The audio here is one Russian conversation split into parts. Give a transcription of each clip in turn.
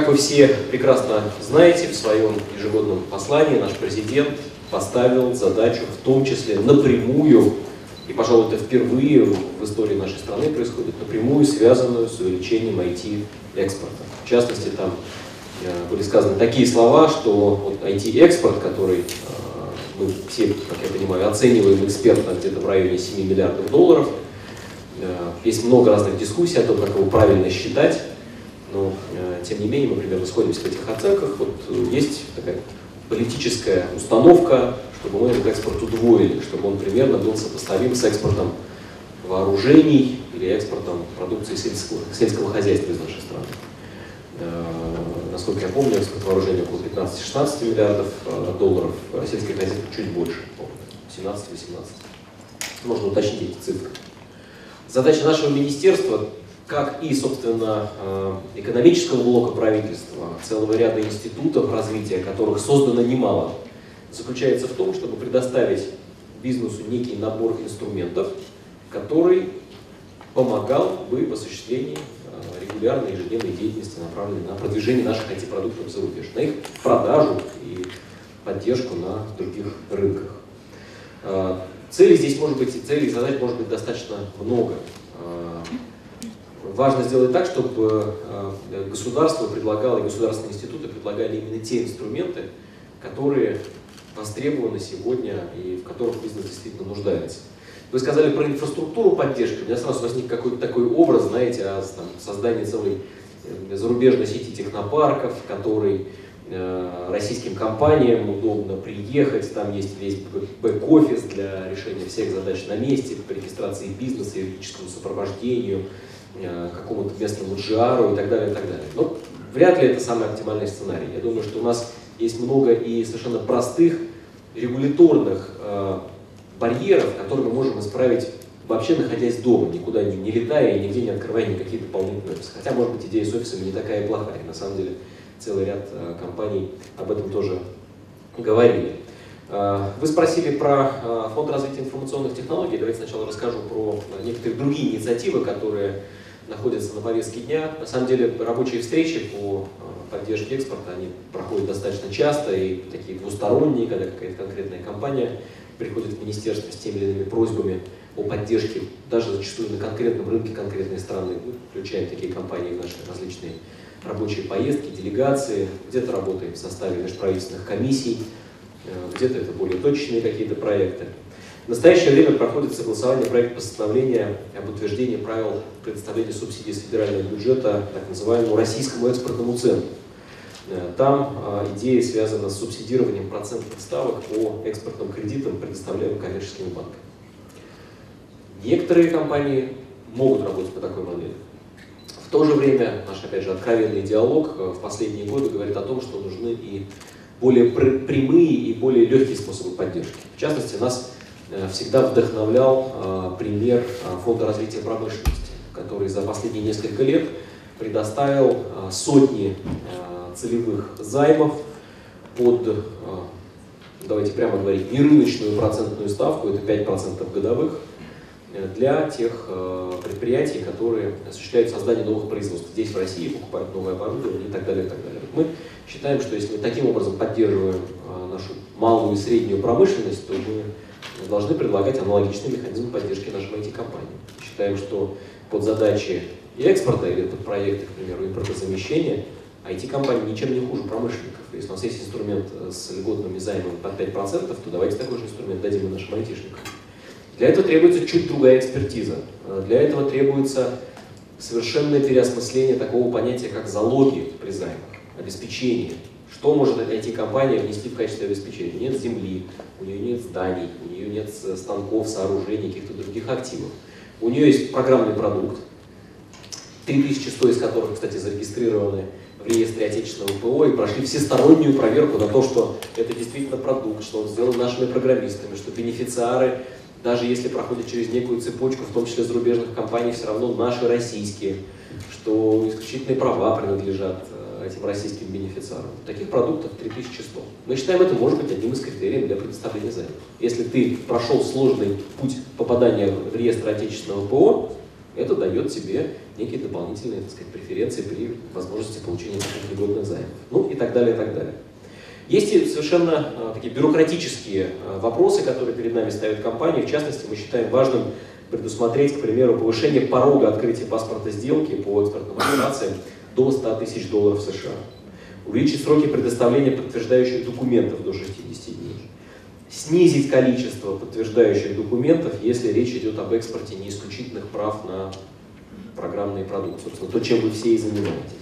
Как вы все прекрасно знаете, в своем ежегодном послании наш президент поставил задачу в том числе напрямую, и, пожалуй, это впервые в истории нашей страны происходит, напрямую связанную с увеличением IT-экспорта. В частности, там э, были сказаны такие слова, что вот IT-экспорт, который э, мы все, как я понимаю, оцениваем экспертно где-то в районе 7 миллиардов долларов, э, есть много разных дискуссий о том, как его правильно считать. Но, э, тем не менее, мы примерно сходимся в этих оценках. Вот э, есть такая политическая установка, чтобы мы этот экспорт удвоили, чтобы он примерно был сопоставим с экспортом вооружений или экспортом продукции сельского, сельского хозяйства из нашей страны. Э, насколько я помню, экспорт вооружений около 15-16 миллиардов долларов, а сельское хозяйство чуть больше, 17-18. Можно уточнить эти цифры. Задача нашего министерства как и, собственно, э, экономического блока правительства, целого ряда институтов развития, которых создано немало, заключается в том, чтобы предоставить бизнесу некий набор инструментов, который помогал бы в осуществлении э, регулярной ежедневной деятельности, направленной на продвижение наших IT-продуктов за рубеж, на их продажу и поддержку на других рынках. Э, целей здесь может быть, целей и задач может быть достаточно много важно сделать так, чтобы э, государство предлагало, государственные институты предлагали именно те инструменты, которые востребованы сегодня и в которых бизнес действительно нуждается. Вы сказали про инфраструктуру поддержки. У меня сразу возник какой-то такой образ, знаете, о там, создании целой э, зарубежной сети технопарков, в которой э, российским компаниям удобно приехать, там есть весь бэк-офис для решения всех задач на месте, по регистрации бизнеса, юридическому сопровождению, Э, какому-то местному джиару и так далее, и так далее. Но вряд ли это самый оптимальный сценарий. Я думаю, что у нас есть много и совершенно простых регуляторных э, барьеров, которые мы можем исправить вообще находясь дома, никуда не, не летая и нигде не открывая никакие дополнительные офисы. Хотя, может быть, идея с офисами не такая плохая. На самом деле, целый ряд э, компаний об этом тоже говорили. Э, вы спросили про э, Фонд развития информационных технологий. Давайте сначала расскажу про э, некоторые другие инициативы, которые находятся на повестке дня. На самом деле рабочие встречи по э, поддержке экспорта, они проходят достаточно часто и такие двусторонние, когда какая-то конкретная компания приходит в министерство с теми или иными просьбами о поддержке, даже зачастую на конкретном рынке конкретной страны. Мы включаем такие компании в наши различные рабочие поездки, делегации, где-то работаем в составе межправительственных комиссий, э, где-то это более точечные какие-то проекты. В настоящее время проходит согласование проекта постановления об утверждении правил предоставления субсидий с федерального бюджета так называемому российскому экспортному центру. Э, там а, идея связана с субсидированием процентных ставок по экспортным кредитам, предоставляемым коммерческими банками. Некоторые компании могут работать по такой модели. В то же время наш, опять же, откровенный диалог э, в последние годы говорит о том, что нужны и более прямые и более легкие способы поддержки. В частности, нас всегда вдохновлял э, пример э, Фонда развития промышленности, который за последние несколько лет предоставил сотни целевых займов под, давайте прямо говорить, нерыночную процентную ставку, это 5% годовых, для тех предприятий, которые осуществляют создание новых производств здесь, в России, покупают новое оборудование и так далее. И так далее. Мы считаем, что если мы таким образом поддерживаем нашу малую и среднюю промышленность, то мы должны предлагать аналогичный механизм поддержки нашим IT-компаниям. Считаем, что под задачи и экспорта или под проекты, к примеру, импортозамещения, IT-компании ничем не хуже промышленников. Если у нас есть инструмент э, с льготными займами под 5%, то давайте такой же инструмент дадим и нашим айтишникам. Для этого требуется чуть другая экспертиза. Э, для этого требуется совершенное переосмысление такого понятия, как залоги при займах, обеспечение. Что может IT-компания внести в качестве обеспечения? Нет земли, у нее нет зданий, у нее нет станков, сооружений, каких-то других активов. У нее есть программный продукт, 3100 из которых, кстати, зарегистрированы в реестре отечественного ПО и прошли всестороннюю проверку на то, что это действительно продукт, что он сделан нашими программистами, что бенефициары, даже если проходят через некую цепочку, в том числе зарубежных компаний, все равно наши российские, что исключительные права принадлежат этим российским бенефициарам. Таких продуктов 3100. Мы считаем, это может быть одним из критериев для предоставления займа. Если ты прошел сложный путь попадания в реестр отечественного ПО, Это дает тебе некие дополнительные так сказать, преференции при возможности получения таких льготных займов. Ну и так далее, и так далее. Есть и совершенно э, такие бюрократические э, вопросы, которые перед нами ставят компании. В частности, мы считаем важным предусмотреть, к примеру, повышение порога открытия паспорта сделки по экспортным операциям до 100 тысяч долларов США. Увеличить сроки предоставления подтверждающих документов до 60 дней. Снизить количество подтверждающих документов, если речь идет об экспорте не исключительных прав на программные продукты. Собственно, то, чем вы все и занимаетесь.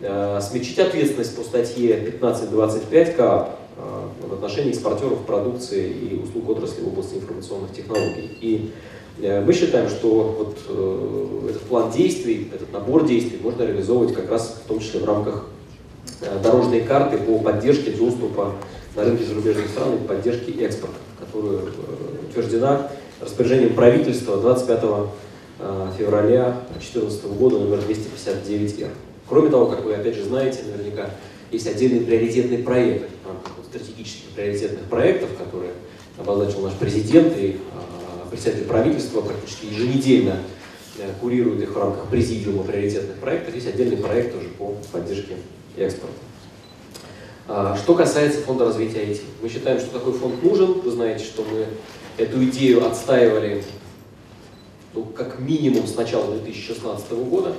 Э, смягчить ответственность по статье 1525 КАП э, в отношении экспортеров продукции и услуг отрасли в области информационных технологий. И мы считаем, что вот э, этот план действий, этот набор действий можно реализовывать как раз в том числе в рамках э, дорожной карты по поддержке доступа на рынке зарубежных стран и поддержке экспорта, которая утверждена распоряжением правительства 25 февраля 2014 года номер 259-Р. Кроме того, как вы опять же знаете, наверняка есть отдельный приоритетный проект, стратегических приоритетных проектов, которые обозначил наш президент и председатель правительства практически еженедельно э, курирует их в рамках президиума приоритетных проектов. Есть отдельный проект тоже по поддержке экспорта. А, что касается фонда развития IT, мы считаем, что такой фонд нужен. Вы знаете, что мы эту идею отстаивали ну, как минимум с начала 2016 года.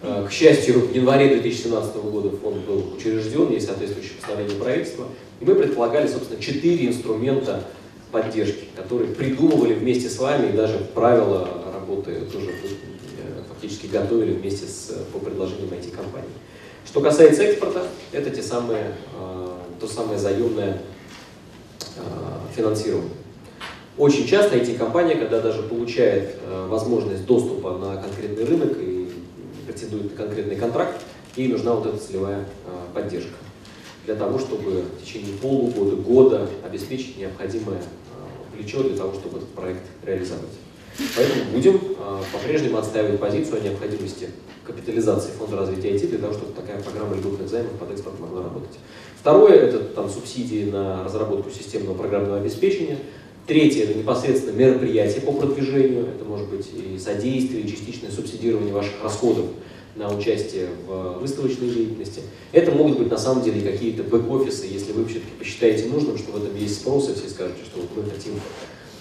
Э, к счастью, в январе 2017 года фонд был учрежден, есть соответствующее постановление правительства. И мы предполагали, собственно, четыре инструмента поддержки, которые придумывали вместе с вами и даже правила работы тоже э, фактически готовили вместе с, по предложениям IT-компаний. Что касается экспорта, это те самые, э, то самое заемное э, финансирование. Очень часто IT-компания, когда даже получает возможность доступа на конкретный рынок и претендует на конкретный контракт, ей нужна вот эта целевая поддержка для того, чтобы в течение полугода, года обеспечить необходимое плечо для того, чтобы этот проект реализовать. Поэтому будем э, по-прежнему отстаивать позицию о необходимости капитализации фонда развития IT для того, чтобы такая программа льготных займов под экспорт могла работать. Второе – это там, субсидии на разработку системного программного обеспечения. Третье – это непосредственно мероприятия по продвижению. Это может быть и содействие, и частичное субсидирование ваших расходов на участие в выставочной деятельности. Это могут быть на самом деле какие-то бэк-офисы, если вы все-таки посчитаете нужным, что в этом есть спрос, и все скажете, что вот мы хотим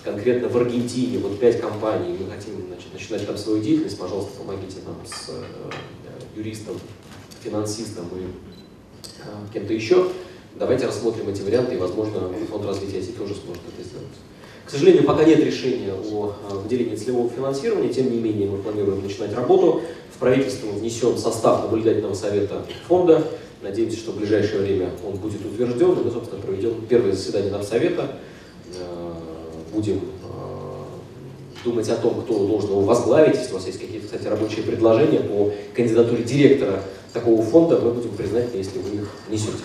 конкретно в Аргентине, вот пять компаний, мы хотим значит, начинать там свою деятельность, пожалуйста, помогите нам с э, юристом, финансистом и э, кем-то еще. Давайте рассмотрим эти варианты, и, возможно, фонд развития IT тоже сможет это сделать. К сожалению, пока нет решения о э, выделении целевого финансирования, тем не менее мы планируем начинать работу. В правительство внесен состав наблюдательного совета фонда. Надеемся, что в ближайшее время он будет утвержден, и мы, собственно, проведем первое заседание совета. Э, будем э, думать о том, кто должен его возглавить. Если у вас есть какие-то, кстати, рабочие предложения по кандидатуре директора такого фонда, мы будем признательны, если вы их внесете.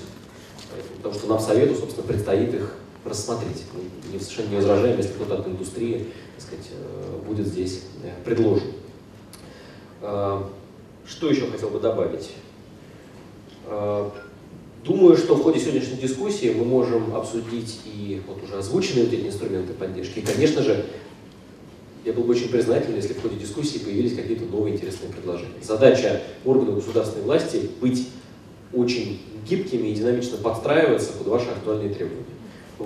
Потому что нам совету, собственно, предстоит их рассмотреть. Мы совершенно не возражаем, если кто-то от индустрии так сказать, э, будет здесь э, предложен. А, что еще хотел бы добавить? Думаю, что в ходе сегодняшней дискуссии мы можем обсудить и вот уже озвученные вот эти инструменты поддержки. И, конечно же, я был бы очень признателен, если в ходе дискуссии появились какие-то новые интересные предложения. Задача органов государственной власти быть очень гибкими и динамично подстраиваться под ваши актуальные требования.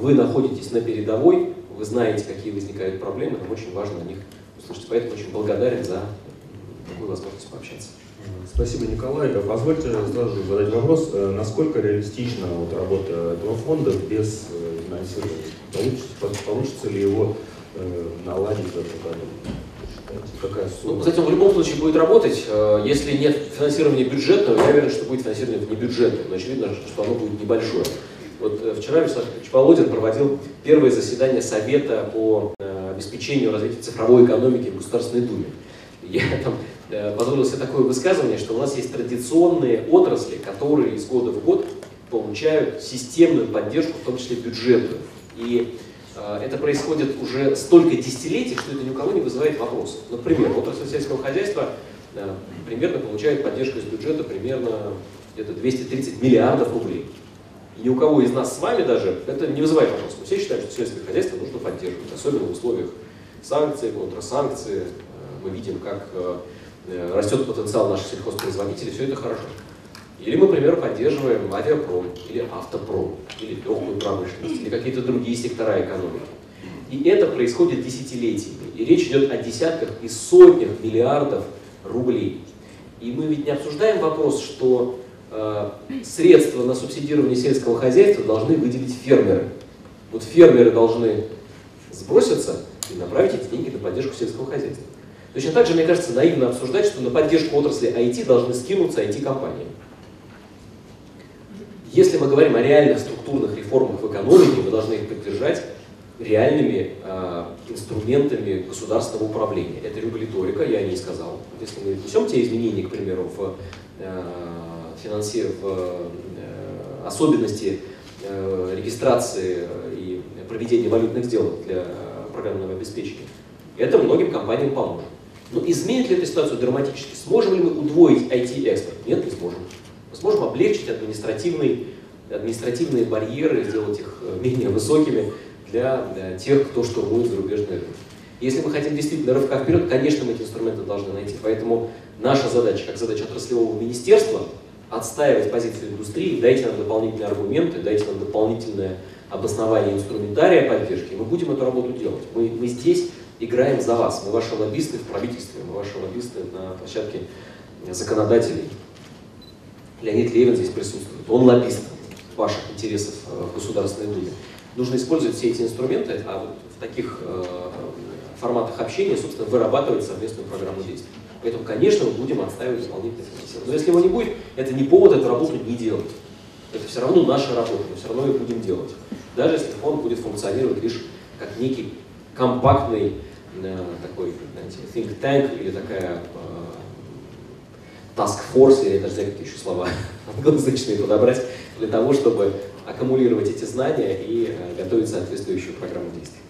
Вы находитесь на передовой, вы знаете, какие возникают проблемы, нам очень важно на них услышать. Поэтому очень благодарен за такую возможность пообщаться. Спасибо, Николай. Позвольте сразу задать вопрос, э, насколько реалистична вот работа этого фонда без э, финансирования? Получится, получится ли его э, наладить в этом году? Какая сумма? Ну, кстати, он в любом случае будет работать. Если нет финансирования бюджетного, я уверен, что будет финансирование небюджетное, но очевидно, что оно будет небольшое. Вот э, вчера Вячеслав Володин проводил первое заседание Совета по э, обеспечению развития цифровой экономики в Государственной Думе. Я там э, позволил себе такое высказывание, что у нас есть традиционные отрасли, которые из года в год получают системную поддержку, в том числе бюджетную. И это происходит уже столько десятилетий, что это ни у кого не вызывает вопросов. Например, отрасль сельского хозяйства примерно получает поддержку из бюджета примерно где-то 230 миллиардов рублей. Ни у кого из нас с вами даже это не вызывает вопросов. Все считаем, что сельское хозяйство нужно поддерживать, особенно в условиях санкций, контрсанкций, э, мы видим, как растет потенциал наших сельхозпроизводителей, все это хорошо. Или мы, например, поддерживаем авиапром, или автопром, или легкую промышленность, или какие-то другие сектора экономики. И это происходит десятилетиями. И речь идет о десятках и сотнях миллиардов рублей. И мы ведь не обсуждаем вопрос, что э, средства на субсидирование сельского хозяйства должны выделить фермеры. Вот фермеры должны сброситься и направить эти деньги на поддержку сельского хозяйства. Точно так же, мне кажется, наивно обсуждать, что на поддержку отрасли IT должны скинуться IT-компании. Если мы говорим о реальных структурных реформах в экономике, мы должны их поддержать реальными э, инструментами государственного управления. Это регуляторика, я о ней сказал. Если мы внесем те изменения, к примеру, в, э, финанси... в э, особенности э, регистрации и проведения валютных сделок для программного обеспечения, это многим компаниям поможет. Но изменит ли эта ситуацию драматически? Сможем ли мы удвоить IT-экспорт? Нет, не сможем. Мы сможем облегчить административные, административные барьеры, сделать их э, менее высокими, для, тех, кто штурмует зарубежный рынок. Если мы хотим действительно рывка вперед, конечно, мы эти инструменты должны найти. Поэтому наша задача, как задача отраслевого министерства, отстаивать позицию индустрии, дайте нам дополнительные аргументы, дайте нам дополнительное обоснование инструментария поддержки, мы будем эту работу делать. Мы, мы здесь играем за вас, мы ваши лоббисты в правительстве, мы ваши лоббисты на площадке законодателей. Леонид Левин здесь присутствует, он лоббист ваших интересов э, в Государственной Думе нужно использовать все эти инструменты, а вот в таких э, форматах общения, собственно, вырабатывать совместную программу действий. Поэтому, конечно, мы будем отстаивать дополнительное финансирование. Но если его не будет, это не повод эту работу не делать. Это все равно наша работа, мы все равно ее будем делать. Даже если фонд будет функционировать лишь как некий компактный э, такой, знаете, think tank или такая э, task force, или даже какие еще слова англоязычные подобрать, для того, чтобы аккумулировать эти знания и э, готовить соответствующую программу действий.